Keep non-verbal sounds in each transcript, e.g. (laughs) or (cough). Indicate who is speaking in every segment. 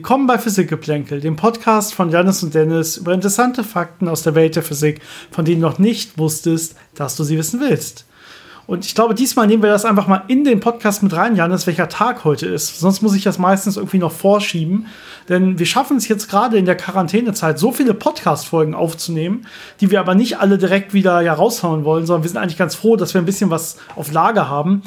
Speaker 1: Willkommen bei Physikgeplänkel, dem Podcast von Janis und Dennis über interessante Fakten aus der Welt der Physik, von denen du noch nicht wusstest, dass du sie wissen willst. Und ich glaube, diesmal nehmen wir das einfach mal in den Podcast mit rein, Janis, welcher Tag heute ist. Sonst muss ich das meistens irgendwie noch vorschieben. Denn wir schaffen es jetzt gerade in der Quarantänezeit, so viele Podcast-Folgen aufzunehmen, die wir aber nicht alle direkt wieder ja raushauen wollen, sondern wir sind eigentlich ganz froh, dass wir ein bisschen was auf Lager haben.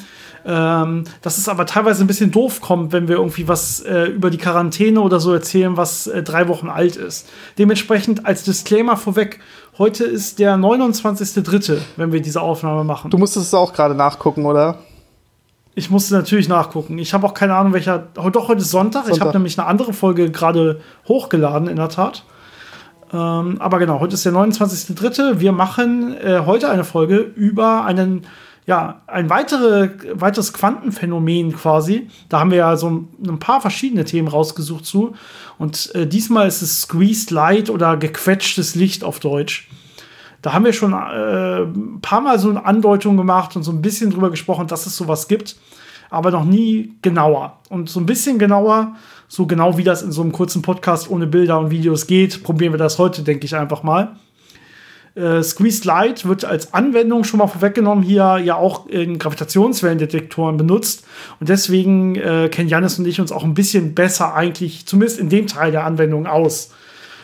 Speaker 1: Ähm, dass es aber teilweise ein bisschen doof kommt, wenn wir irgendwie was äh, über die Quarantäne oder so erzählen, was äh, drei Wochen alt ist. Dementsprechend als Disclaimer vorweg, heute ist der 29.3., wenn wir diese Aufnahme machen.
Speaker 2: Du musstest es auch gerade nachgucken, oder?
Speaker 1: Ich musste natürlich nachgucken. Ich habe auch keine Ahnung, welcher. Doch, heute ist Sonntag. Sonntag. Ich habe nämlich eine andere Folge gerade hochgeladen, in der Tat. Ähm, aber genau, heute ist der 29.3. Wir machen äh, heute eine Folge über einen ja, ein weitere, weiteres Quantenphänomen quasi. Da haben wir ja so ein, paar verschiedene Themen rausgesucht zu. Und äh, diesmal ist es Squeezed Light oder gequetschtes Licht auf Deutsch. Da haben wir schon äh, ein paar Mal so eine Andeutung gemacht und so ein bisschen drüber gesprochen, dass es sowas gibt, aber noch nie genauer. Und so ein bisschen genauer, so genau wie das in so einem kurzen Podcast ohne Bilder und Videos geht, probieren wir das heute, denke ich, einfach mal. Äh, Squeezed Light wird als Anwendung schon mal vorweggenommen hier ja auch in Gravitationswellendetektoren benutzt. Und deswegen äh, kennen Janis und ich uns auch ein bisschen besser eigentlich, zumindest in dem Teil der Anwendung aus.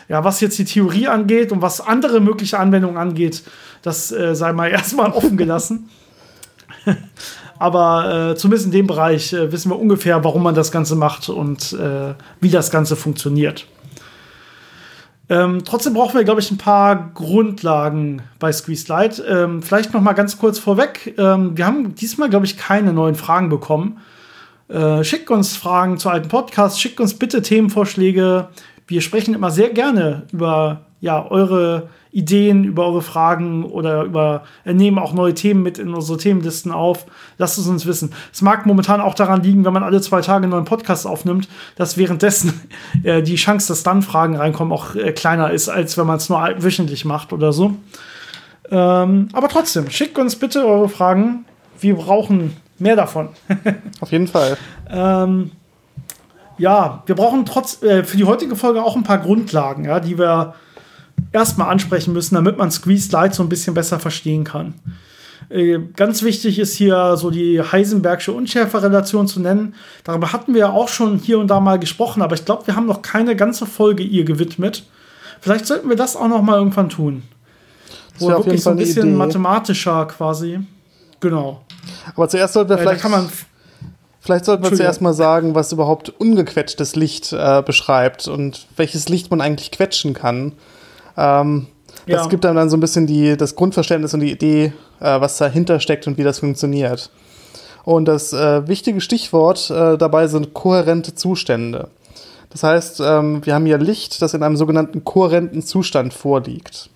Speaker 1: Ja, was jetzt die Theorie angeht und was andere mögliche Anwendungen angeht, das äh, sei mal (laughs) erstmal offen gelassen. (laughs) Aber äh, zumindest in dem Bereich äh, wissen wir ungefähr, warum man das Ganze macht und äh, wie das Ganze funktioniert. Ähm, trotzdem brauchen wir, glaube ich, ein paar Grundlagen bei Squeeze Light. Ähm, vielleicht noch mal ganz kurz vorweg. Ähm, wir haben diesmal, glaube ich, keine neuen Fragen bekommen. Äh, schickt uns Fragen zu alten Podcasts, schickt uns bitte Themenvorschläge. Wir sprechen immer sehr gerne über ja, eure Ideen, über eure Fragen oder über äh, nehmen auch neue Themen mit in unsere Themenlisten auf. Lasst es uns wissen. Es mag momentan auch daran liegen, wenn man alle zwei Tage einen neuen Podcast aufnimmt, dass währenddessen (laughs) äh, die Chance, dass dann Fragen reinkommen, auch äh, kleiner ist, als wenn man es nur wöchentlich macht oder so. Ähm, aber trotzdem, schickt uns bitte eure Fragen. Wir brauchen mehr davon. (laughs)
Speaker 2: Auf jeden Fall.
Speaker 1: ähm, ja, wir brauchen trotz äh, für die heutige Folge auch ein paar Grundlagen, ja, die wir erstmal ansprechen müssen, damit man Squeeze Light so ein bisschen besser verstehen kann. Äh, ganz wichtig ist hier so die Heisenbergsche Unschärferelation zu nennen. Darüber hatten wir ja auch schon hier und da mal gesprochen, aber ich glaube, wir haben noch keine ganze Folge ihr gewidmet. Vielleicht sollten wir das auch noch mal irgendwann tun. Das Wo wirklich so ein bisschen mathematischer quasi. Genau.
Speaker 2: Aber zuerst sollten wir äh, vielleicht. Vielleicht sollten wir zuerst mal sagen, was überhaupt ungequetschtes Licht äh, beschreibt und welches Licht man eigentlich quetschen kann. Ähm, ja. Das gibt einem dann so ein bisschen die, das Grundverständnis und die Idee, äh, was dahinter steckt und wie das funktioniert. Und das äh, wichtige Stichwort äh, dabei sind kohärente Zustände. Das heißt, ähm, wir haben hier Licht, das in einem sogenannten kohärenten Zustand vorliegt.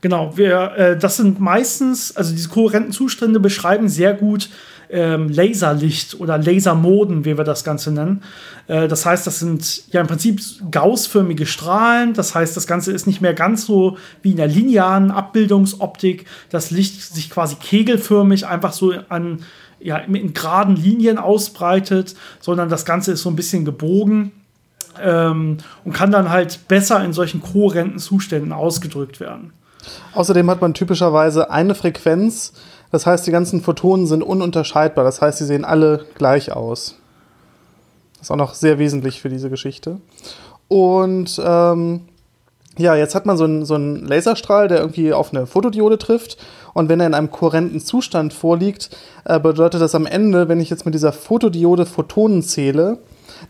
Speaker 1: Genau, wir, äh, das sind meistens, also diese kohärenten Zustände beschreiben sehr gut ähm, Laserlicht oder Lasermoden, wie wir das Ganze nennen. Äh, das heißt, das sind ja im Prinzip gaussförmige Strahlen. Das heißt, das Ganze ist nicht mehr ganz so wie in der linearen Abbildungsoptik. Das Licht sich quasi kegelförmig einfach so an ja, in geraden Linien ausbreitet, sondern das Ganze ist so ein bisschen gebogen. Ähm, und kann dann halt besser in solchen kohärenten Zuständen ausgedrückt werden.
Speaker 2: Außerdem hat man typischerweise eine Frequenz. Das heißt, die ganzen Photonen sind ununterscheidbar. Das heißt, sie sehen alle gleich aus. Das ist auch noch sehr wesentlich für diese Geschichte. Und ähm, ja, jetzt hat man so einen, so einen Laserstrahl, der irgendwie auf eine Fotodiode trifft. Und wenn er in einem kohärenten Zustand vorliegt, äh, bedeutet das am Ende, wenn ich jetzt mit dieser Fotodiode Photonen zähle,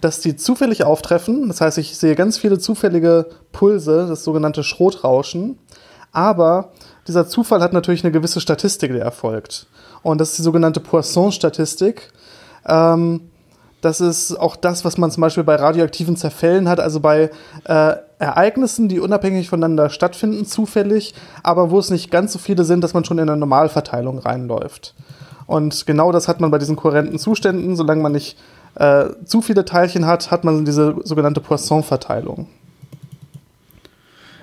Speaker 2: dass die zufällig auftreffen. Das heißt, ich sehe ganz viele zufällige Pulse, das sogenannte Schrotrauschen. Aber dieser Zufall hat natürlich eine gewisse Statistik, die erfolgt. Und das ist die sogenannte Poisson-Statistik. Ähm, das ist auch das, was man zum Beispiel bei radioaktiven Zerfällen hat, also bei äh, Ereignissen, die unabhängig voneinander stattfinden, zufällig, aber wo es nicht ganz so viele sind, dass man schon in eine Normalverteilung reinläuft. Und genau das hat man bei diesen kohärenten Zuständen. Solange man nicht äh, zu viele Teilchen hat, hat man diese sogenannte Poisson-Verteilung.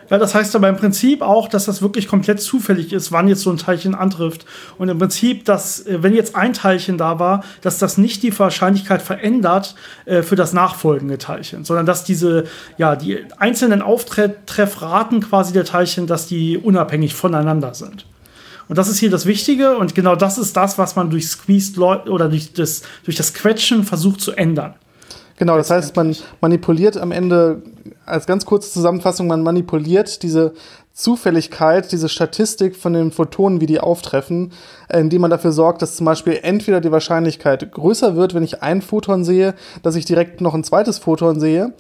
Speaker 1: Ja, das heißt aber im Prinzip auch, dass das wirklich komplett zufällig ist, wann jetzt so ein Teilchen antrifft. Und im Prinzip, dass, äh, wenn jetzt ein Teilchen da war, dass das nicht die Wahrscheinlichkeit verändert äh, für das nachfolgende Teilchen, sondern dass diese, ja, die einzelnen Auftreffraten quasi der Teilchen, dass die unabhängig voneinander sind. Und das ist hier das Wichtige und genau das ist das, was man durch Squeezed oder durch das, durch das Quetschen versucht zu ändern.
Speaker 2: Genau, das heißt, man manipuliert am Ende, als ganz kurze Zusammenfassung, man manipuliert diese Zufälligkeit, diese Statistik von den Photonen, wie die auftreffen, äh, indem man dafür sorgt, dass zum Beispiel entweder die Wahrscheinlichkeit größer wird, wenn ich ein Photon sehe, dass ich direkt noch ein zweites Photon sehe,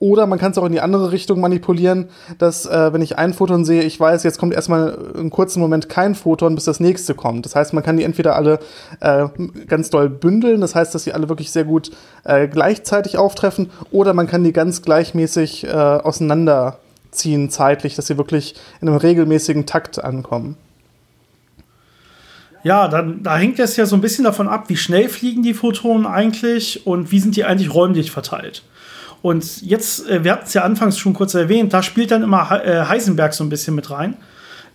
Speaker 2: oder man kann es auch in die andere Richtung manipulieren, dass äh, wenn ich ein Photon sehe, ich weiß, jetzt kommt erstmal einen kurzen Moment kein Photon, bis das nächste kommt. Das heißt, man kann die entweder alle äh, ganz doll bündeln, das heißt, dass sie alle wirklich sehr gut äh, gleichzeitig auftreffen, oder man kann die ganz gleichmäßig äh, auseinander ziehen zeitlich, dass sie wirklich in einem regelmäßigen Takt ankommen.
Speaker 1: Ja, dann, da hängt es ja so ein bisschen davon ab, wie schnell fliegen die Photonen eigentlich und wie sind die eigentlich räumlich verteilt. Und jetzt, äh, wir hatten es ja anfangs schon kurz erwähnt, da spielt dann immer äh, Heisenberg so ein bisschen mit rein.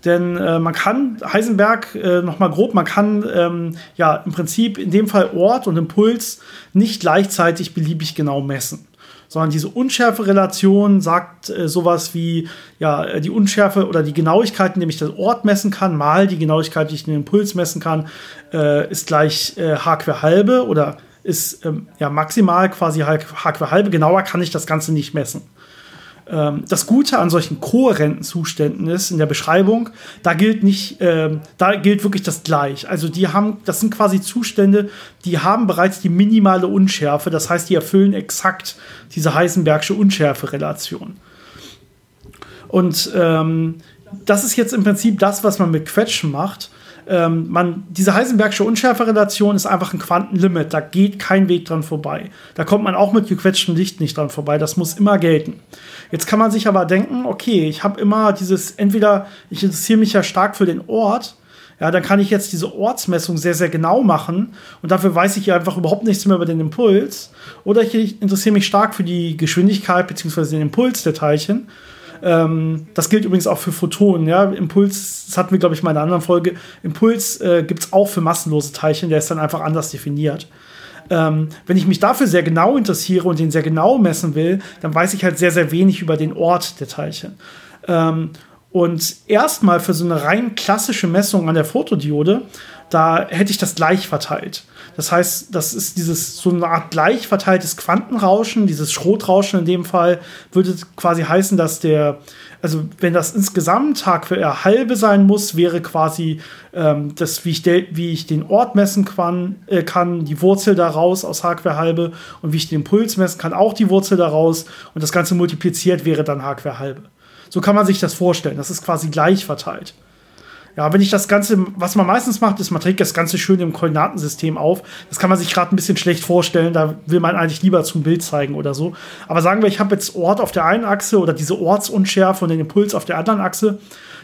Speaker 1: Denn äh, man kann, Heisenberg äh, nochmal grob, man kann ähm, ja im Prinzip in dem Fall Ort und Impuls nicht gleichzeitig beliebig genau messen sondern diese Unschärfe-Relation sagt äh, sowas wie, ja, die Unschärfe oder die Genauigkeit, indem ich den Ort messen kann, mal die Genauigkeit, die ich den Impuls messen kann, äh, ist gleich äh, h quer halbe oder ist ähm, ja maximal quasi h quer halbe. Genauer kann ich das Ganze nicht messen. Ähm, das Gute an solchen kohärenten Zuständen ist in der Beschreibung, da gilt nicht, ähm, da gilt wirklich das gleich. Also die haben, das sind quasi Zustände, die haben bereits die minimale Unschärfe. Das heißt, die erfüllen exakt diese Heisenbergsche Unschärfe-Relation. Und ähm, das ist jetzt im Prinzip das, was man mit Quetschen macht. Ähm, man, diese Heisenbergsche Unschärferelation ist einfach ein Quantenlimit. Da geht kein Weg dran vorbei. Da kommt man auch mit gequetschtem Licht nicht dran vorbei. Das muss immer gelten. Jetzt kann man sich aber denken, okay, ich habe immer dieses, entweder ich interessiere mich ja stark für den Ort, ja, dann kann ich jetzt diese Ortsmessung sehr, sehr genau machen und dafür weiß ich ja einfach überhaupt nichts mehr über den Impuls. Oder ich interessiere mich stark für die Geschwindigkeit bzw. den Impuls der Teilchen. Ähm, das gilt übrigens auch für Photonen. Ja? Impuls, das hatten wir, glaube ich, mal in einer anderen Folge. Impuls äh, gibt es auch für massenlose Teilchen, der ist dann einfach anders definiert. Ähm, wenn ich mich dafür sehr genau interessiere und den sehr genau messen will, dann weiß ich halt sehr, sehr wenig über den Ort der Teilchen. Ähm, und erstmal für so eine rein klassische Messung an der Fotodiode, da hätte ich das gleich verteilt. Das heißt, das ist dieses so eine Art gleich verteiltes Quantenrauschen, dieses Schrotrauschen in dem Fall, würde quasi heißen, dass der, also wenn das insgesamt H quer halbe sein muss, wäre quasi ähm, das, wie ich, wie ich den Ort messen kann, äh, kann, die Wurzel daraus aus H quer halbe und wie ich den Impuls messen kann, auch die Wurzel daraus und das Ganze multipliziert wäre dann H quer halbe. So kann man sich das vorstellen. Das ist quasi gleich verteilt. Ja, wenn ich das Ganze, was man meistens macht, ist, man trägt das Ganze schön im Koordinatensystem auf. Das kann man sich gerade ein bisschen schlecht vorstellen. Da will man eigentlich lieber zum Bild zeigen oder so. Aber sagen wir, ich habe jetzt Ort auf der einen Achse oder diese Ortsunschärfe und den Impuls auf der anderen Achse.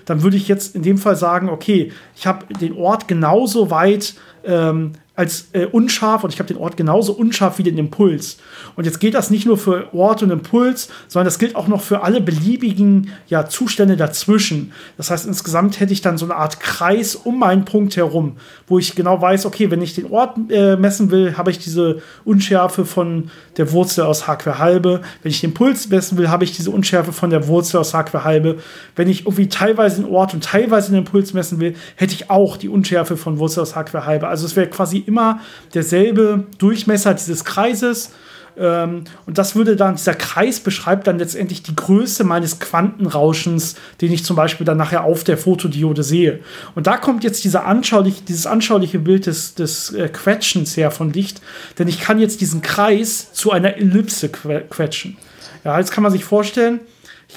Speaker 1: Dann würde ich jetzt in dem Fall sagen, okay, ich habe den Ort genauso weit ähm, als äh, unscharf und ich habe den Ort genauso unscharf wie den Impuls. Und jetzt gilt das nicht nur für Ort und Impuls, sondern das gilt auch noch für alle beliebigen ja, Zustände dazwischen. Das heißt, insgesamt hätte ich dann so eine Art Kreis um meinen Punkt herum, wo ich genau weiß, okay, wenn ich den Ort äh, messen will, habe ich diese Unschärfe von der Wurzel aus h halbe. Wenn ich den Impuls messen will, habe ich diese Unschärfe von der Wurzel aus h halbe. Wenn ich irgendwie teilweise den Ort und teilweise den Impuls messen will, hätte ich auch die Unschärfe von Wurzel aus h halbe. Also es wäre quasi immer derselbe Durchmesser dieses Kreises. Ähm, und das würde dann, dieser Kreis beschreibt dann letztendlich die Größe meines Quantenrauschens, den ich zum Beispiel dann nachher auf der Fotodiode sehe. Und da kommt jetzt dieser anschaulich, dieses anschauliche Bild des, des äh, Quetschens her von Licht, denn ich kann jetzt diesen Kreis zu einer Ellipse quetschen. Ja, jetzt kann man sich vorstellen,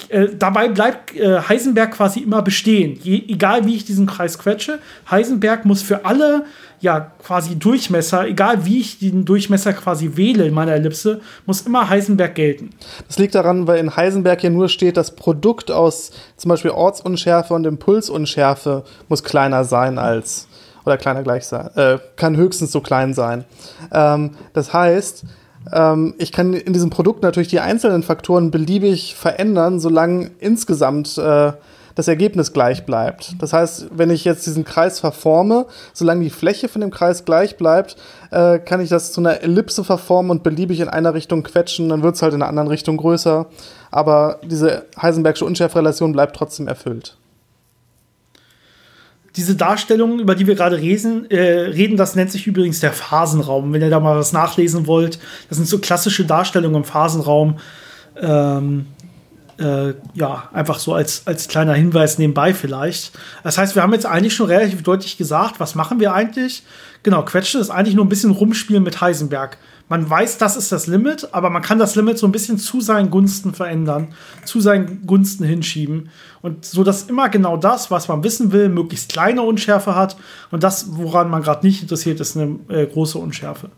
Speaker 1: äh, dabei bleibt äh, Heisenberg quasi immer bestehen. Je, egal wie ich diesen Kreis quetsche, Heisenberg muss für alle ja quasi Durchmesser, egal wie ich den Durchmesser quasi wähle in meiner Ellipse, muss immer Heisenberg gelten.
Speaker 2: Das liegt daran, weil in Heisenberg ja nur steht, das Produkt aus zum Beispiel Ortsunschärfe und Impulsunschärfe muss kleiner sein als oder kleiner gleich sein, äh, kann höchstens so klein sein. Ähm, das heißt, ähm, ich kann in diesem Produkt natürlich die einzelnen Faktoren beliebig verändern, solange insgesamt äh, das Ergebnis gleich bleibt. Das heißt, wenn ich jetzt diesen Kreis verforme, solange die Fläche von dem Kreis gleich bleibt, äh, kann ich das zu einer Ellipse verformen und beliebig in einer Richtung quetschen, dann wird es halt in einer anderen Richtung größer. Aber diese Heisenbergsche Unschärferelation bleibt trotzdem erfüllt
Speaker 1: diese Darstellung, über die wir gerade reden, äh, reden, das nennt sich übrigens der Phasenraum. Wenn ihr da mal was nachlesen wollt, das sind so klassische Darstellungen im Phasenraum. Ähm, äh, ja, einfach so als, als kleiner Hinweis nebenbei vielleicht. Das heißt, wir haben jetzt eigentlich schon relativ deutlich gesagt, was machen wir eigentlich? Genau, Quetschen ist eigentlich nur ein bisschen rumspielen mit Heisenberg. Man weiß, das ist das Limit, aber man kann das Limit so ein bisschen zu seinen Gunsten verändern, zu seinen Gunsten hinschieben. Und so dass immer genau das, was man wissen will, möglichst kleine Unschärfe hat. Und das, woran man gerade nicht interessiert, ist eine äh, große Unschärfe.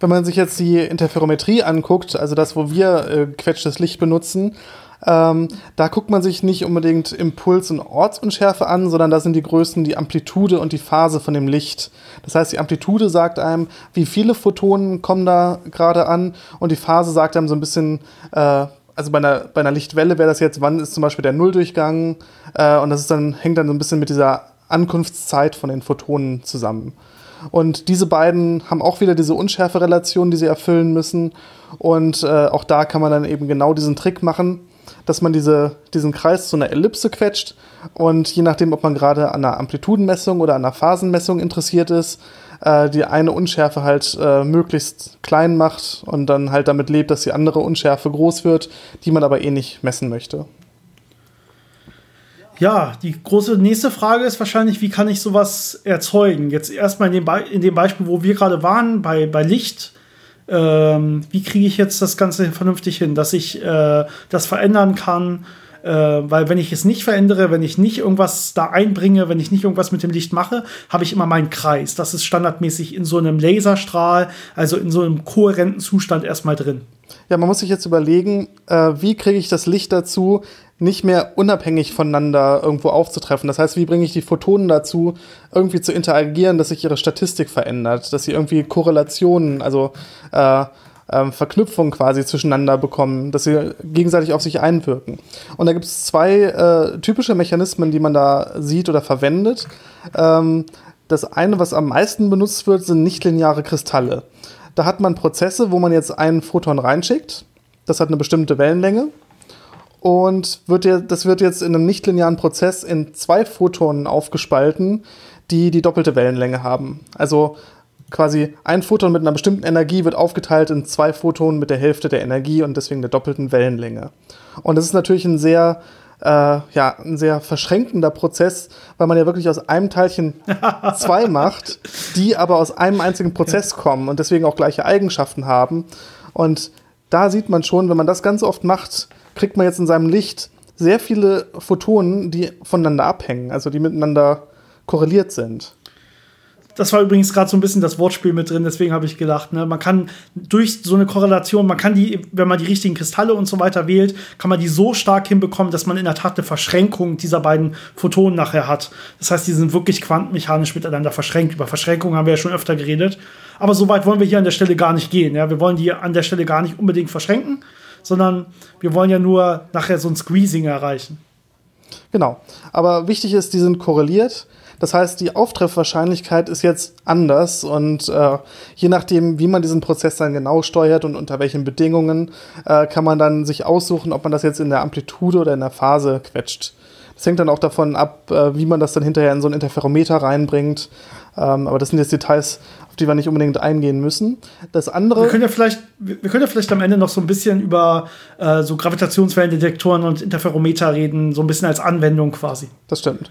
Speaker 2: Wenn man sich jetzt die Interferometrie anguckt, also das, wo wir äh, quetschtes Licht benutzen, ähm, da guckt man sich nicht unbedingt Impuls- und Ortsunschärfe an, sondern da sind die Größen die Amplitude und die Phase von dem Licht. Das heißt, die Amplitude sagt einem, wie viele Photonen kommen da gerade an und die Phase sagt einem so ein bisschen, äh, also bei einer, bei einer Lichtwelle wäre das jetzt, wann ist zum Beispiel der Nulldurchgang äh, und das ist dann, hängt dann so ein bisschen mit dieser Ankunftszeit von den Photonen zusammen. Und diese beiden haben auch wieder diese Unschärferelation, die sie erfüllen müssen. Und äh, auch da kann man dann eben genau diesen Trick machen dass man diese, diesen Kreis zu einer Ellipse quetscht und je nachdem, ob man gerade an einer Amplitudenmessung oder an einer Phasenmessung interessiert ist, äh, die eine Unschärfe halt äh, möglichst klein macht und dann halt damit lebt, dass die andere Unschärfe groß wird, die man aber eh nicht messen möchte.
Speaker 1: Ja, die große nächste Frage ist wahrscheinlich, wie kann ich sowas erzeugen? Jetzt erstmal in dem, Be in dem Beispiel, wo wir gerade waren, bei, bei Licht ähm, wie kriege ich jetzt das Ganze vernünftig hin, dass ich äh, das verändern kann. Äh, weil wenn ich es nicht verändere, wenn ich nicht irgendwas da einbringe, wenn ich nicht irgendwas mit dem Licht mache, habe ich immer meinen Kreis. Das ist standardmäßig in so einem Laserstrahl, also in so einem kohärenten Zustand erstmal drin.
Speaker 2: Ja, man muss sich jetzt überlegen, äh, wie kriege ich das Licht dazu, nicht mehr unabhängig voneinander irgendwo aufzutreffen. Das heißt, wie bringe ich die Photonen dazu, irgendwie zu interagieren, dass sich ihre Statistik verändert, dass sie irgendwie Korrelationen, also äh, äh, Verknüpfungen quasi zwischeneinander bekommen, dass sie gegenseitig auf sich einwirken. Und da gibt es zwei äh, typische Mechanismen, die man da sieht oder verwendet. Ähm, das eine, was am meisten benutzt wird, sind nichtlineare Kristalle. Da hat man Prozesse, wo man jetzt einen Photon reinschickt. Das hat eine bestimmte Wellenlänge und wird das wird jetzt in einem nichtlinearen Prozess in zwei Photonen aufgespalten, die die doppelte Wellenlänge haben. Also quasi ein Photon mit einer bestimmten Energie wird aufgeteilt in zwei Photonen mit der Hälfte der Energie und deswegen der doppelten Wellenlänge. Und das ist natürlich ein sehr äh, ja, ein sehr verschränkender Prozess, weil man ja wirklich aus einem Teilchen (laughs) zwei macht, die aber aus einem einzigen Prozess kommen und deswegen auch gleiche Eigenschaften haben. Und da sieht man schon, wenn man das ganz oft macht, kriegt man jetzt in seinem Licht sehr viele Photonen, die voneinander abhängen, also die miteinander korreliert sind.
Speaker 1: Das war übrigens gerade so ein bisschen das Wortspiel mit drin, deswegen habe ich gedacht, ne, man kann durch so eine Korrelation, man kann die, wenn man die richtigen Kristalle und so weiter wählt, kann man die so stark hinbekommen, dass man in der Tat eine Verschränkung dieser beiden Photonen nachher hat. Das heißt, die sind wirklich quantenmechanisch miteinander verschränkt. Über Verschränkungen haben wir ja schon öfter geredet. Aber so weit wollen wir hier an der Stelle gar nicht gehen. Ja? Wir wollen die an der Stelle gar nicht unbedingt verschränken, sondern wir wollen ja nur nachher so ein Squeezing erreichen.
Speaker 2: Genau. Aber wichtig ist, die sind korreliert. Das heißt, die Auftreffwahrscheinlichkeit ist jetzt anders und äh, je nachdem, wie man diesen Prozess dann genau steuert und unter welchen Bedingungen, äh, kann man dann sich aussuchen, ob man das jetzt in der Amplitude oder in der Phase quetscht. Das hängt dann auch davon ab, äh, wie man das dann hinterher in so ein Interferometer reinbringt. Ähm, aber das sind jetzt Details, auf die wir nicht unbedingt eingehen müssen. Das andere.
Speaker 1: Wir können ja vielleicht, wir können ja vielleicht am Ende noch so ein bisschen über äh, so Gravitationswellendetektoren und Interferometer reden, so ein bisschen als Anwendung quasi.
Speaker 2: Das stimmt.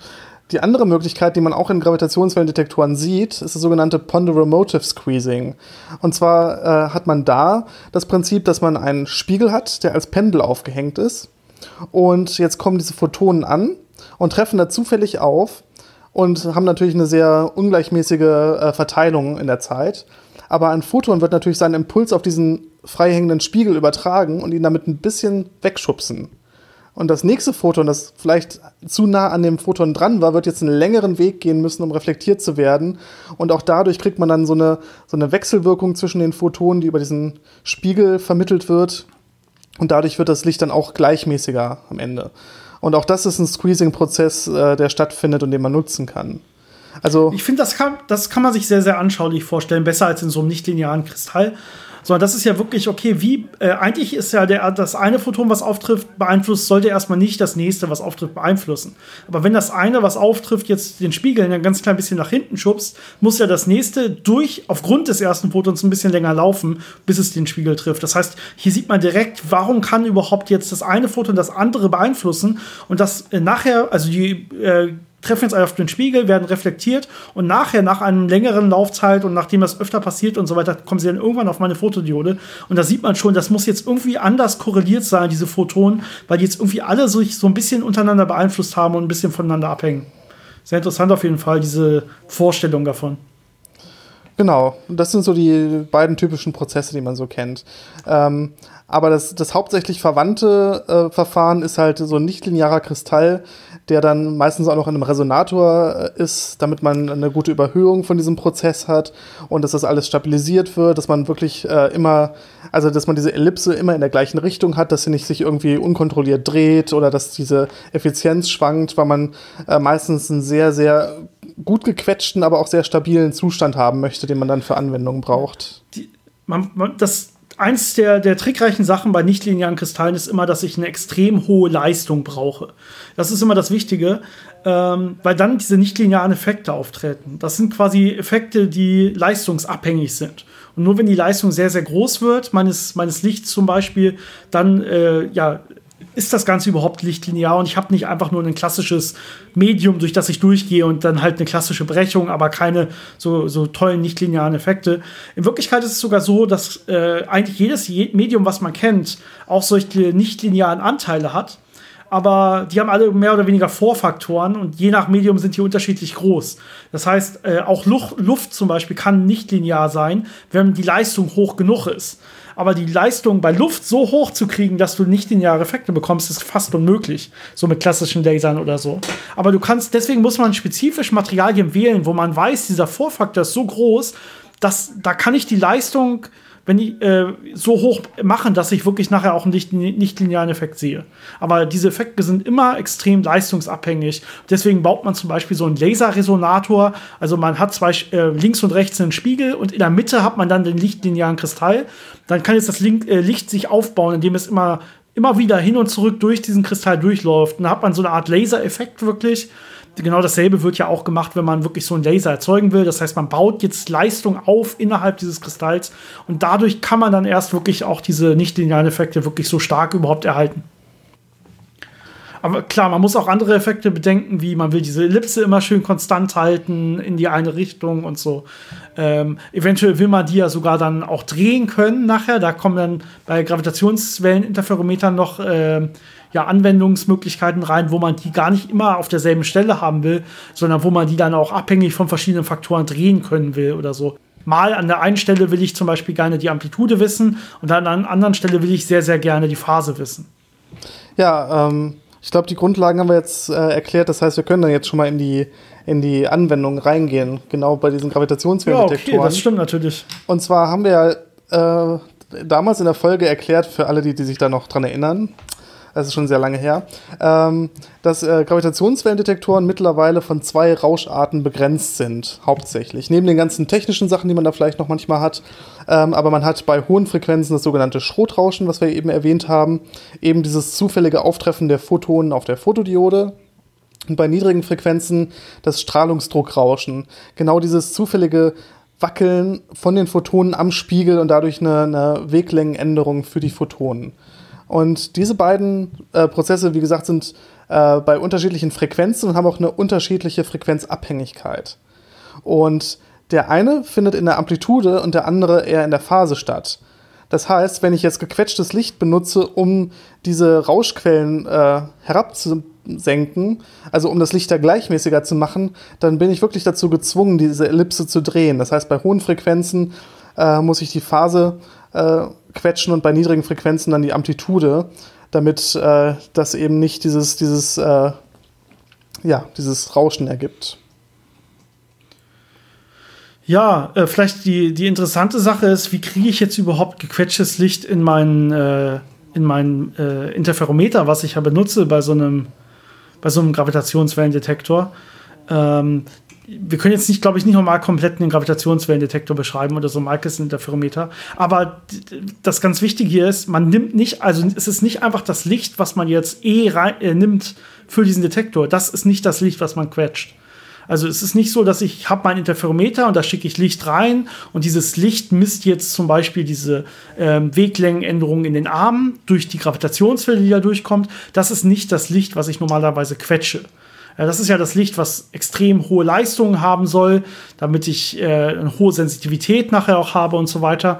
Speaker 2: Die andere Möglichkeit, die man auch in Gravitationswellendetektoren sieht, ist das sogenannte Ponderomotive Squeezing. Und zwar äh, hat man da das Prinzip, dass man einen Spiegel hat, der als Pendel aufgehängt ist. Und jetzt kommen diese Photonen an und treffen da zufällig auf und haben natürlich eine sehr ungleichmäßige äh, Verteilung in der Zeit. Aber ein Photon wird natürlich seinen Impuls auf diesen freihängenden Spiegel übertragen und ihn damit ein bisschen wegschubsen. Und das nächste Photon, das vielleicht zu nah an dem Photon dran war, wird jetzt einen längeren Weg gehen müssen, um reflektiert zu werden. Und auch dadurch kriegt man dann so eine, so eine Wechselwirkung zwischen den Photonen, die über diesen Spiegel vermittelt wird. Und dadurch wird das Licht dann auch gleichmäßiger am Ende. Und auch das ist ein Squeezing-Prozess, äh, der stattfindet und den man nutzen kann.
Speaker 1: Also ich finde, das kann, das kann man sich sehr, sehr anschaulich vorstellen, besser als in so einem nichtlinearen Kristall sondern das ist ja wirklich, okay, wie, äh, eigentlich ist ja der, das eine Photon, was auftrifft, beeinflusst, sollte erstmal nicht das nächste, was auftrifft, beeinflussen. Aber wenn das eine, was auftrifft, jetzt den Spiegel ein ganz klein bisschen nach hinten schubst, muss ja das nächste durch, aufgrund des ersten Photons ein bisschen länger laufen, bis es den Spiegel trifft. Das heißt, hier sieht man direkt, warum kann überhaupt jetzt das eine Photon das andere beeinflussen und das äh, nachher, also die äh, treffen jetzt auf den Spiegel, werden reflektiert und nachher, nach einem längeren Laufzeit und nachdem das öfter passiert und so weiter, kommen sie dann irgendwann auf meine Fotodiode. Und da sieht man schon, das muss jetzt irgendwie anders korreliert sein, diese Photonen, weil die jetzt irgendwie alle sich so ein bisschen untereinander beeinflusst haben und ein bisschen voneinander abhängen. Sehr interessant auf jeden Fall, diese Vorstellung davon.
Speaker 2: Genau, das sind so die beiden typischen Prozesse, die man so kennt. Ähm, aber das, das hauptsächlich verwandte äh, Verfahren ist halt so ein nichtlinearer Kristall, der dann meistens auch noch in einem Resonator äh, ist, damit man eine gute Überhöhung von diesem Prozess hat und dass das alles stabilisiert wird, dass man wirklich äh, immer, also dass man diese Ellipse immer in der gleichen Richtung hat, dass sie nicht sich irgendwie unkontrolliert dreht oder dass diese Effizienz schwankt, weil man äh, meistens einen sehr, sehr gut gequetschten, aber auch sehr stabilen Zustand haben möchte, den man dann für Anwendungen braucht.
Speaker 1: Die, man, man, das eins der, der trickreichen Sachen bei nichtlinearen Kristallen ist immer, dass ich eine extrem hohe Leistung brauche. Das ist immer das Wichtige, ähm, weil dann diese nichtlinearen Effekte auftreten. Das sind quasi Effekte, die leistungsabhängig sind. Und nur wenn die Leistung sehr, sehr groß wird, meines, meines Lichts zum Beispiel, dann äh, ja, ist das Ganze überhaupt lichtlinear und ich habe nicht einfach nur ein klassisches Medium, durch das ich durchgehe und dann halt eine klassische Brechung, aber keine so, so tollen nichtlinearen Effekte. In Wirklichkeit ist es sogar so, dass äh, eigentlich jedes Medium, was man kennt, auch solche nichtlinearen Anteile hat. Aber die haben alle mehr oder weniger Vorfaktoren und je nach Medium sind die unterschiedlich groß. Das heißt, äh, auch Luft, Luft zum Beispiel kann nicht linear sein, wenn die Leistung hoch genug ist aber die Leistung bei Luft so hoch zu kriegen, dass du nicht lineare Effekte bekommst, ist fast unmöglich. So mit klassischen Lasern oder so. Aber du kannst, deswegen muss man spezifisch Materialien wählen, wo man weiß, dieser Vorfaktor ist so groß, dass da kann ich die Leistung wenn die äh, so hoch machen, dass ich wirklich nachher auch einen nicht, nicht linearen Effekt sehe. Aber diese Effekte sind immer extrem leistungsabhängig. Deswegen baut man zum Beispiel so einen Laserresonator. Also man hat zwei äh, links und rechts einen Spiegel und in der Mitte hat man dann den lichtlinearen Kristall. Dann kann jetzt das Link, äh, Licht sich aufbauen, indem es immer immer wieder hin und zurück durch diesen Kristall durchläuft. Und dann hat man so eine Art Lasereffekt wirklich genau dasselbe wird ja auch gemacht, wenn man wirklich so einen Laser erzeugen will. Das heißt, man baut jetzt Leistung auf innerhalb dieses Kristalls und dadurch kann man dann erst wirklich auch diese nicht-linearen Effekte wirklich so stark überhaupt erhalten. Aber klar, man muss auch andere Effekte bedenken, wie man will diese Ellipse immer schön konstant halten in die eine Richtung und so. Ähm, eventuell will man die ja sogar dann auch drehen können nachher. Da kommen dann bei Gravitationswelleninterferometern noch äh, ja, Anwendungsmöglichkeiten rein, wo man die gar nicht immer auf derselben Stelle haben will, sondern wo man die dann auch abhängig von verschiedenen Faktoren drehen können will oder so. Mal an der einen Stelle will ich zum Beispiel gerne die Amplitude wissen und an der anderen Stelle will ich sehr, sehr gerne die Phase wissen.
Speaker 2: Ja, ähm, ich glaube, die Grundlagen haben wir jetzt äh, erklärt. Das heißt, wir können dann jetzt schon mal in die, in die Anwendung reingehen, genau bei diesen Gravitationswellendetektoren. Ja, okay,
Speaker 1: das stimmt natürlich.
Speaker 2: Und zwar haben wir ja äh, damals in der Folge erklärt, für alle, die, die sich da noch dran erinnern, das ist schon sehr lange her, ähm, dass äh, Gravitationswellendetektoren mittlerweile von zwei Rauscharten begrenzt sind, hauptsächlich. Neben den ganzen technischen Sachen, die man da vielleicht noch manchmal hat. Ähm, aber man hat bei hohen Frequenzen das sogenannte Schrotrauschen, was wir eben erwähnt haben. Eben dieses zufällige Auftreffen der Photonen auf der Fotodiode. Und bei niedrigen Frequenzen das Strahlungsdruckrauschen. Genau dieses zufällige Wackeln von den Photonen am Spiegel und dadurch eine, eine Weglängenänderung für die Photonen. Und diese beiden äh, Prozesse, wie gesagt, sind äh, bei unterschiedlichen Frequenzen und haben auch eine unterschiedliche Frequenzabhängigkeit. Und der eine findet in der Amplitude und der andere eher in der Phase statt. Das heißt, wenn ich jetzt gequetschtes Licht benutze, um diese Rauschquellen äh, herabzusenken, also um das Licht da gleichmäßiger zu machen, dann bin ich wirklich dazu gezwungen, diese Ellipse zu drehen. Das heißt, bei hohen Frequenzen äh, muss ich die Phase äh, quetschen und bei niedrigen Frequenzen dann die Amplitude. damit äh, das eben nicht dieses, dieses, äh, ja, dieses Rauschen ergibt.
Speaker 1: Ja, äh, vielleicht die, die interessante Sache ist, wie kriege ich jetzt überhaupt gequetschtes Licht in meinen, äh, in meinen äh, Interferometer, was ich ja benutze bei so einem, bei so einem Gravitationswellendetektor. Ähm, wir können jetzt nicht, glaube ich, nicht nochmal komplett einen Gravitationswellendetektor beschreiben oder so ein Michelson-Interferometer. Aber das ganz Wichtige hier ist, man nimmt nicht, also es ist nicht einfach das Licht, was man jetzt eh rein, äh, nimmt für diesen Detektor. Das ist nicht das Licht, was man quetscht. Also es ist nicht so, dass ich habe mein Interferometer und da schicke ich Licht rein und dieses Licht misst jetzt zum Beispiel diese ähm, Weglängenänderungen in den Armen durch die Gravitationswelle, die da durchkommt. Das ist nicht das Licht, was ich normalerweise quetsche. Ja, das ist ja das Licht, was extrem hohe Leistungen haben soll, damit ich äh, eine hohe Sensitivität nachher auch habe und so weiter.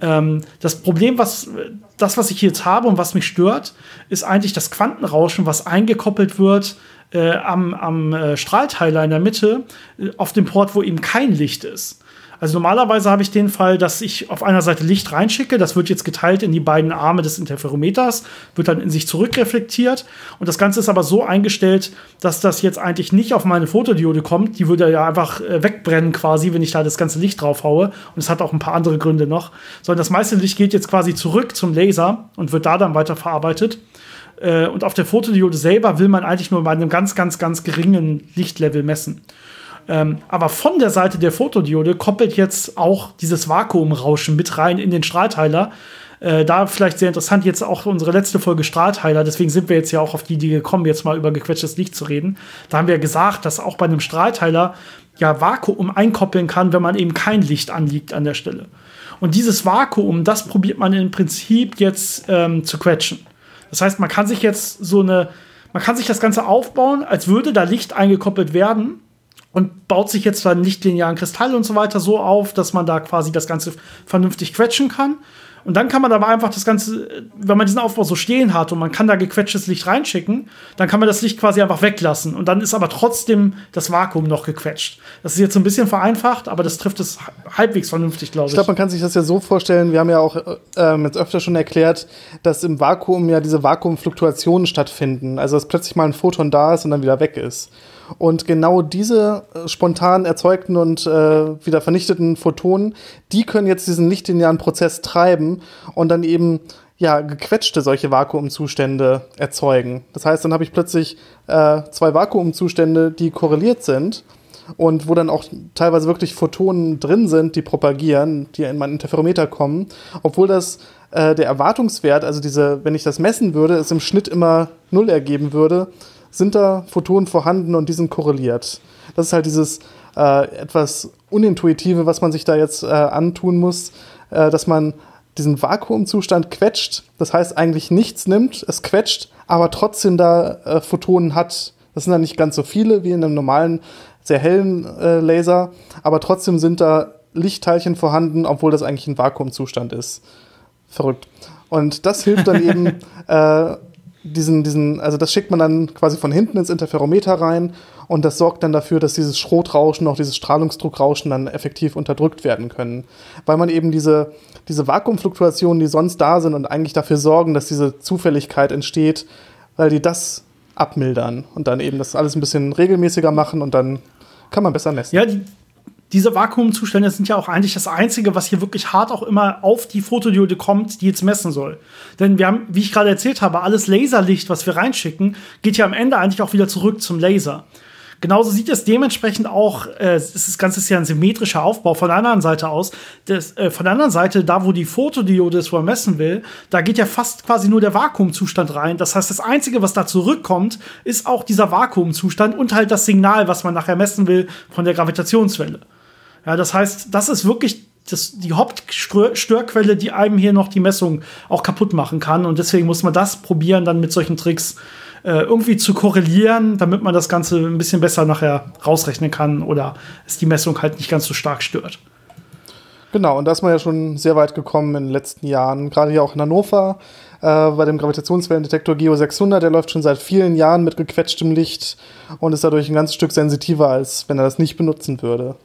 Speaker 1: Ähm, das Problem, was das, was ich jetzt habe und was mich stört, ist eigentlich das Quantenrauschen, was eingekoppelt wird äh, am, am äh, Strahlteiler in der Mitte äh, auf dem Port, wo eben kein Licht ist. Also normalerweise habe ich den Fall, dass ich auf einer Seite Licht reinschicke, das wird jetzt geteilt in die beiden Arme des Interferometers, wird dann in sich zurückreflektiert. Und das Ganze ist aber so eingestellt, dass das jetzt eigentlich nicht auf meine Fotodiode kommt, die würde ja einfach äh, wegbrennen quasi, wenn ich da das ganze Licht drauf haue. Und es hat auch ein paar andere Gründe noch, sondern das meiste Licht geht jetzt quasi zurück zum Laser und wird da dann weiterverarbeitet. Äh, und auf der Fotodiode selber will man eigentlich nur bei einem ganz, ganz, ganz geringen Lichtlevel messen. Ähm, aber von der Seite der Fotodiode koppelt jetzt auch dieses Vakuumrauschen mit rein in den Strahlteiler. Äh, da vielleicht sehr interessant, jetzt auch unsere letzte Folge Strahlteiler, deswegen sind wir jetzt ja auch auf die Idee gekommen, jetzt mal über gequetschtes Licht zu reden. Da haben wir gesagt, dass auch bei einem Strahlteiler ja Vakuum einkoppeln kann, wenn man eben kein Licht anliegt an der Stelle. Und dieses Vakuum, das probiert man im Prinzip jetzt ähm, zu quetschen. Das heißt, man kann sich jetzt so eine, man kann sich das Ganze aufbauen, als würde da Licht eingekoppelt werden und baut sich jetzt dann linearen Kristall und so weiter so auf, dass man da quasi das Ganze vernünftig quetschen kann. Und dann kann man aber einfach das Ganze, wenn man diesen Aufbau so stehen hat und man kann da gequetschtes Licht reinschicken, dann kann man das Licht quasi einfach weglassen. Und dann ist aber trotzdem das Vakuum noch gequetscht. Das ist jetzt so ein bisschen vereinfacht, aber das trifft es halbwegs vernünftig, glaube ich.
Speaker 2: Ich glaube, man kann sich das ja so vorstellen, wir haben ja auch äh, jetzt öfter schon erklärt, dass im Vakuum ja diese Vakuumfluktuationen stattfinden. Also dass plötzlich mal ein Photon da ist und dann wieder weg ist. Und genau diese äh, spontan erzeugten und äh, wieder vernichteten Photonen, die können jetzt diesen lichtlinearen Prozess treiben und dann eben ja, gequetschte solche Vakuumzustände erzeugen. Das heißt, dann habe ich plötzlich äh, zwei Vakuumzustände, die korreliert sind und wo dann auch teilweise wirklich Photonen drin sind, die propagieren, die in mein Interferometer kommen, obwohl das äh, der Erwartungswert, also diese, wenn ich das messen würde, es im Schnitt immer null ergeben würde, sind da Photonen vorhanden und die sind korreliert. Das ist halt dieses äh, etwas Unintuitive, was man sich da jetzt äh, antun muss, äh, dass man diesen Vakuumzustand quetscht, das heißt eigentlich nichts nimmt, es quetscht, aber trotzdem da äh, Photonen hat. Das sind dann nicht ganz so viele wie in einem normalen, sehr hellen äh, Laser, aber trotzdem sind da Lichtteilchen vorhanden, obwohl das eigentlich ein Vakuumzustand ist. Verrückt. Und das hilft dann eben, (laughs) äh, diesen, diesen, also das schickt man dann quasi von hinten ins Interferometer rein und das sorgt dann dafür, dass dieses Schrotrauschen, auch dieses Strahlungsdruckrauschen dann effektiv unterdrückt werden können. Weil man eben diese, diese Vakuumfluktuationen, die sonst da sind und eigentlich dafür sorgen, dass diese Zufälligkeit entsteht, weil die das abmildern und dann eben das alles ein bisschen regelmäßiger machen und dann kann man besser messen.
Speaker 1: Ja, die, diese Vakuumzustände sind ja auch eigentlich das Einzige, was hier wirklich hart auch immer auf die Fotodiode kommt, die jetzt messen soll. Denn wir haben, wie ich gerade erzählt habe, alles Laserlicht, was wir reinschicken, geht ja am Ende eigentlich auch wieder zurück zum Laser. Genauso sieht es dementsprechend auch, äh, das Ganze ist ja ein symmetrischer Aufbau von der anderen Seite aus. Das, äh, von der anderen Seite, da wo die Fotodiode ist, wo er messen will, da geht ja fast quasi nur der Vakuumzustand rein. Das heißt, das Einzige, was da zurückkommt, ist auch dieser Vakuumzustand und halt das Signal, was man nachher messen will von der Gravitationswelle. Ja, das heißt, das ist wirklich das, die Hauptstörquelle, die einem hier noch die Messung auch kaputt machen kann. Und deswegen muss man das probieren, dann mit solchen Tricks äh, irgendwie zu korrelieren, damit man das Ganze ein bisschen besser nachher rausrechnen kann oder es die Messung halt nicht ganz so stark stört.
Speaker 2: Genau, und da ist man ja schon sehr weit gekommen in den letzten Jahren. Gerade hier auch in Hannover äh, bei dem Gravitationswellendetektor Geo 600, der läuft schon seit vielen Jahren mit gequetschtem Licht und ist dadurch ein ganzes Stück sensitiver, als wenn er das nicht benutzen würde.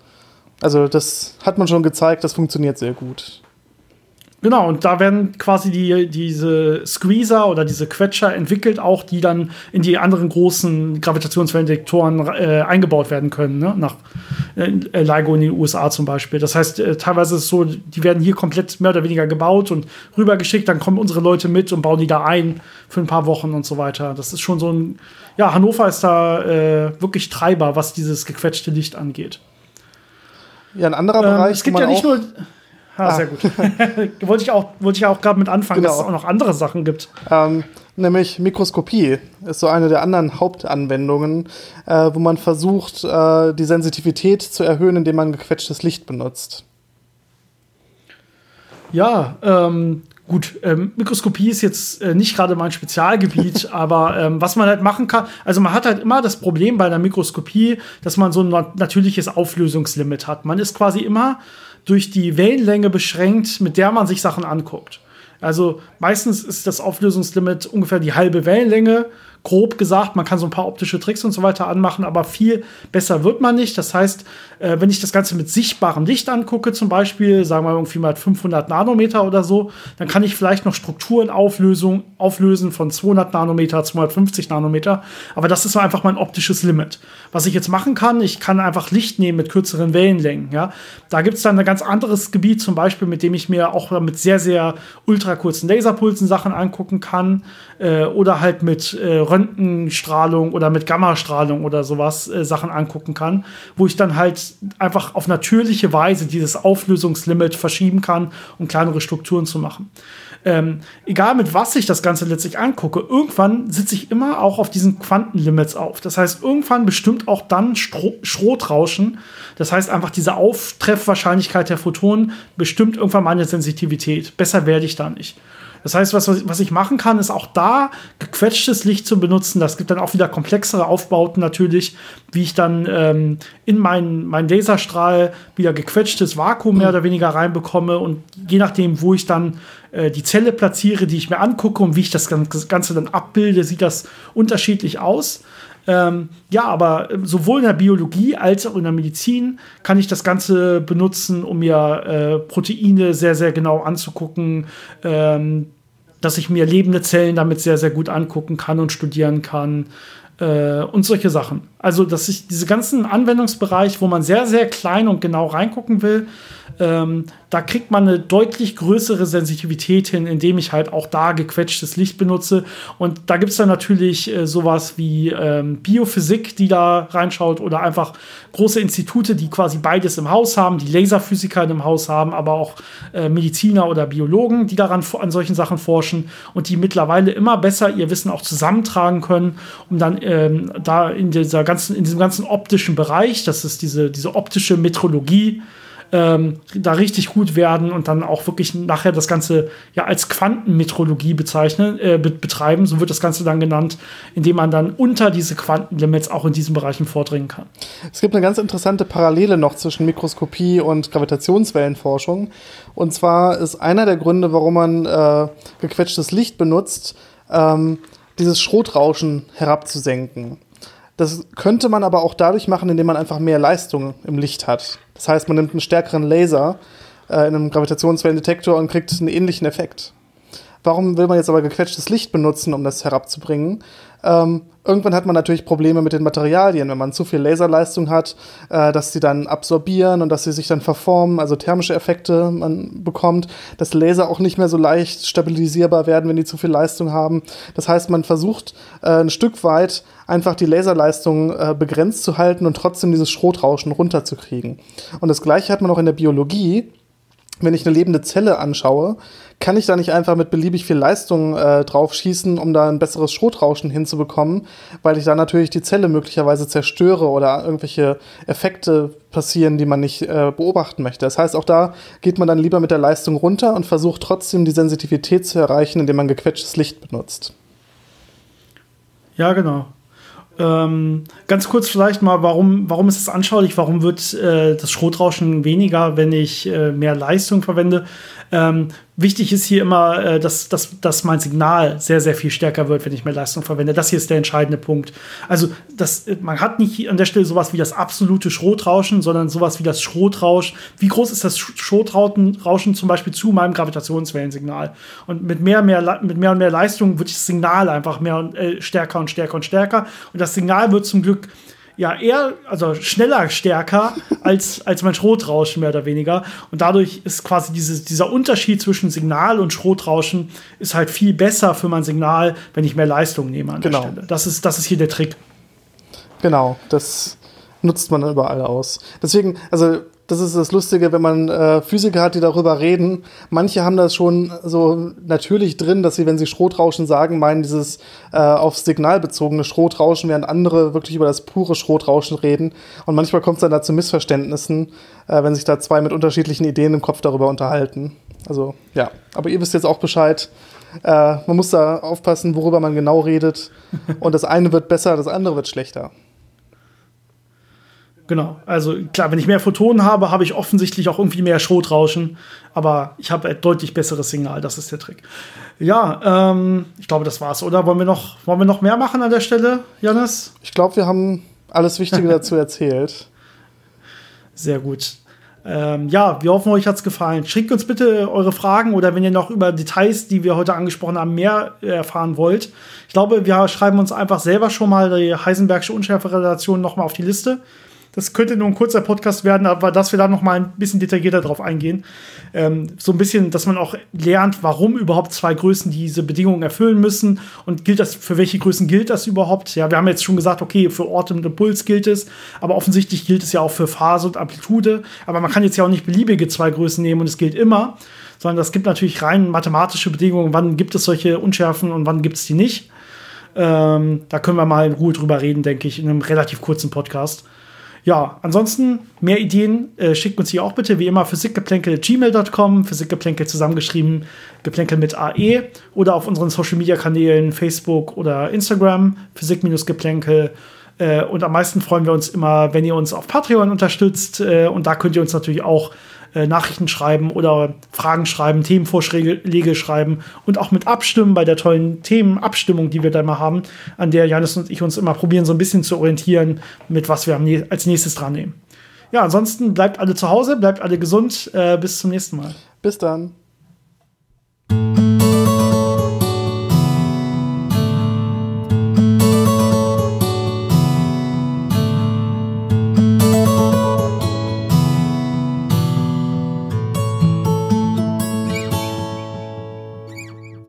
Speaker 2: Also das hat man schon gezeigt, das funktioniert sehr gut.
Speaker 1: Genau, und da werden quasi die, diese Squeezer oder diese Quetscher entwickelt, auch die dann in die anderen großen Gravitationswellendetektoren äh, eingebaut werden können, ne? nach äh, LIGO in den USA zum Beispiel. Das heißt, äh, teilweise ist es so, die werden hier komplett mehr oder weniger gebaut und rübergeschickt, dann kommen unsere Leute mit und bauen die da ein für ein paar Wochen und so weiter. Das ist schon so ein, ja, Hannover ist da äh, wirklich Treiber, was dieses gequetschte Licht angeht.
Speaker 2: Ja, ein anderer ähm, Bereich.
Speaker 1: Es gibt ja nicht nur Ah, sehr gut. (laughs) wollte ich auch, wollte ich auch gerade mit anfangen, genau. dass es auch noch andere Sachen gibt.
Speaker 2: Ähm, nämlich Mikroskopie ist so eine der anderen Hauptanwendungen, äh, wo man versucht, äh, die Sensitivität zu erhöhen, indem man gequetschtes Licht benutzt.
Speaker 1: Ja, ähm, gut, ähm, Mikroskopie ist jetzt äh, nicht gerade mein Spezialgebiet, (laughs) aber ähm, was man halt machen kann, also man hat halt immer das Problem bei einer Mikroskopie, dass man so ein natürliches Auflösungslimit hat. Man ist quasi immer durch die Wellenlänge beschränkt, mit der man sich Sachen anguckt. Also meistens ist das Auflösungslimit ungefähr die halbe Wellenlänge grob gesagt, man kann so ein paar optische Tricks und so weiter anmachen, aber viel besser wird man nicht. Das heißt, äh, wenn ich das Ganze mit sichtbarem Licht angucke, zum Beispiel, sagen wir irgendwie mal 500 Nanometer oder so, dann kann ich vielleicht noch Strukturen Auflösung, auflösen von 200 Nanometer, 250 Nanometer. Aber das ist einfach mein optisches Limit. Was ich jetzt machen kann, ich kann einfach Licht nehmen mit kürzeren Wellenlängen. Ja? Da gibt es dann ein ganz anderes Gebiet, zum Beispiel, mit dem ich mir auch mit sehr, sehr ultra kurzen Laserpulsen Sachen angucken kann äh, oder halt mit äh, Röntgenstrahlung oder mit Gammastrahlung oder sowas äh, Sachen angucken kann, wo ich dann halt einfach auf natürliche Weise dieses Auflösungslimit verschieben kann, um kleinere Strukturen zu machen. Ähm, egal mit was ich das Ganze letztlich angucke, irgendwann sitze ich immer auch auf diesen Quantenlimits auf. Das heißt, irgendwann bestimmt auch dann Stro Schrotrauschen. Das heißt einfach diese Auftreffwahrscheinlichkeit der Photonen bestimmt irgendwann meine Sensitivität. Besser werde ich da nicht. Das heißt, was, was ich machen kann, ist auch da gequetschtes Licht zu benutzen. Das gibt dann auch wieder komplexere Aufbauten natürlich, wie ich dann ähm, in meinen mein Laserstrahl wieder gequetschtes Vakuum mehr oder weniger reinbekomme und je nachdem, wo ich dann äh, die Zelle platziere, die ich mir angucke und wie ich das Ganze dann abbilde, sieht das unterschiedlich aus. Ähm, ja, aber sowohl in der Biologie als auch in der Medizin kann ich das Ganze benutzen, um mir äh, Proteine sehr, sehr genau anzugucken, ähm, dass ich mir lebende Zellen damit sehr, sehr gut angucken kann und studieren kann äh, und solche Sachen. Also, dass ich diese ganzen Anwendungsbereich, wo man sehr, sehr klein und genau reingucken will, ähm, da kriegt man eine deutlich größere Sensitivität hin, indem ich halt auch da gequetschtes Licht benutze. Und da gibt es dann natürlich äh, sowas wie ähm, Biophysik, die da reinschaut, oder einfach große Institute, die quasi beides im Haus haben, die Laserphysiker im Haus haben, aber auch äh, Mediziner oder Biologen, die daran an solchen Sachen forschen und die mittlerweile immer besser ihr Wissen auch zusammentragen können, um dann ähm, da in dieser ganzen, in diesem ganzen optischen Bereich, das ist diese, diese optische Metrologie, ähm, da richtig gut werden und dann auch wirklich nachher das Ganze ja als Quantenmetrologie bezeichnen, äh, betreiben, so wird das Ganze dann genannt, indem man dann unter diese Quantenlimits auch in diesen Bereichen vordringen kann.
Speaker 2: Es gibt eine ganz interessante Parallele noch zwischen Mikroskopie und Gravitationswellenforschung. Und zwar ist einer der Gründe, warum man äh, gequetschtes Licht benutzt, ähm, dieses Schrotrauschen herabzusenken. Das könnte man aber auch dadurch machen, indem man einfach mehr Leistung im Licht hat. Das heißt, man nimmt einen stärkeren Laser äh, in einem Gravitationswellendetektor und kriegt einen ähnlichen Effekt. Warum will man jetzt aber gequetschtes Licht benutzen, um das herabzubringen? Ähm, irgendwann hat man natürlich Probleme mit den Materialien, wenn man zu viel Laserleistung hat, äh, dass sie dann absorbieren und dass sie sich dann verformen, also thermische Effekte man bekommt, dass Laser auch nicht mehr so leicht stabilisierbar werden, wenn die zu viel Leistung haben. Das heißt, man versucht äh, ein Stück weit einfach die Laserleistung äh, begrenzt zu halten und trotzdem dieses Schrotrauschen runterzukriegen. Und das gleiche hat man auch in der Biologie wenn ich eine lebende Zelle anschaue, kann ich da nicht einfach mit beliebig viel Leistung äh, drauf schießen, um da ein besseres Schrotrauschen hinzubekommen, weil ich da natürlich die Zelle möglicherweise zerstöre oder irgendwelche Effekte passieren, die man nicht äh, beobachten möchte. Das heißt, auch da geht man dann lieber mit der Leistung runter und versucht trotzdem die Sensitivität zu erreichen, indem man gequetschtes Licht benutzt.
Speaker 1: Ja, genau. Ähm, ganz kurz vielleicht mal, warum, warum ist es anschaulich? Warum wird äh, das Schrotrauschen weniger, wenn ich äh, mehr Leistung verwende? Ähm, wichtig ist hier immer, äh, dass, dass, dass mein Signal sehr, sehr viel stärker wird, wenn ich mehr Leistung verwende. Das hier ist der entscheidende Punkt. Also das, man hat nicht an der Stelle sowas wie das absolute Schrotrauschen, sondern sowas wie das Schrotrauschen. Wie groß ist das Schrotrauschen zum Beispiel zu meinem Gravitationswellensignal? Und mit mehr, mehr, mit mehr und mehr Leistung wird das Signal einfach mehr und, äh, stärker und stärker und stärker. Und das Signal wird zum Glück ja eher, also schneller stärker (laughs) als, als mein Schrotrauschen mehr oder weniger. Und dadurch ist quasi dieses, dieser Unterschied zwischen Signal und Schrotrauschen ist halt viel besser für mein Signal, wenn ich mehr Leistung nehme an
Speaker 2: genau.
Speaker 1: der Stelle. Das ist, das ist hier der Trick.
Speaker 2: Genau, das nutzt man überall aus. Deswegen, also das ist das Lustige, wenn man äh, Physiker hat, die darüber reden. Manche haben das schon so natürlich drin, dass sie, wenn sie Schrotrauschen sagen, meinen dieses äh, aufs Signal bezogene Schrotrauschen, während andere wirklich über das pure Schrotrauschen reden. Und manchmal kommt es dann da zu Missverständnissen, äh, wenn sich da zwei mit unterschiedlichen Ideen im Kopf darüber unterhalten. Also ja, aber ihr wisst jetzt auch Bescheid. Äh, man muss da aufpassen, worüber man genau redet. (laughs) Und das eine wird besser, das andere wird schlechter.
Speaker 1: Genau, also klar, wenn ich mehr Photonen habe, habe ich offensichtlich auch irgendwie mehr Schrotrauschen, aber ich habe ein deutlich besseres Signal, das ist der Trick. Ja, ähm, ich glaube, das war's, oder? Wollen wir noch, wollen wir noch mehr machen an der Stelle, Janis?
Speaker 2: Ich glaube, wir haben alles Wichtige dazu (laughs) erzählt.
Speaker 1: Sehr gut. Ähm, ja, wir hoffen, euch hat's gefallen. Schickt uns bitte eure Fragen oder wenn ihr noch über Details, die wir heute angesprochen haben, mehr erfahren wollt. Ich glaube, wir schreiben uns einfach selber schon mal die Heisenbergsche Unschärferelation nochmal auf die Liste. Das könnte nur ein kurzer Podcast werden, aber dass wir da noch mal ein bisschen detaillierter drauf eingehen. Ähm, so ein bisschen, dass man auch lernt, warum überhaupt zwei Größen diese Bedingungen erfüllen müssen und gilt das, für welche Größen gilt das überhaupt? Ja, wir haben jetzt schon gesagt, okay, für Ort und Impuls gilt es, aber offensichtlich gilt es ja auch für Phase und Amplitude. Aber man kann jetzt ja auch nicht beliebige zwei Größen nehmen und es gilt immer, sondern das gibt natürlich rein mathematische Bedingungen, wann gibt es solche Unschärfen und wann gibt es die nicht. Ähm, da können wir mal in Ruhe drüber reden, denke ich, in einem relativ kurzen Podcast. Ja, ansonsten mehr Ideen äh, schickt uns hier auch bitte, wie immer, physikgeplänkel.gmail.com, Physikgeplänkel zusammengeschrieben, Geplänkel mit AE oder auf unseren Social Media Kanälen Facebook oder Instagram, Physik-Geplänkel. Äh, und am meisten freuen wir uns immer, wenn ihr uns auf Patreon unterstützt. Äh, und da könnt ihr uns natürlich auch äh, Nachrichten schreiben oder Fragen schreiben, Themenvorschläge schreiben und auch mit abstimmen bei der tollen Themenabstimmung, die wir da immer haben, an der Janis und ich uns immer probieren, so ein bisschen zu orientieren, mit was wir als nächstes dran nehmen. Ja, ansonsten bleibt alle zu Hause, bleibt alle gesund. Äh, bis zum nächsten Mal.
Speaker 2: Bis dann.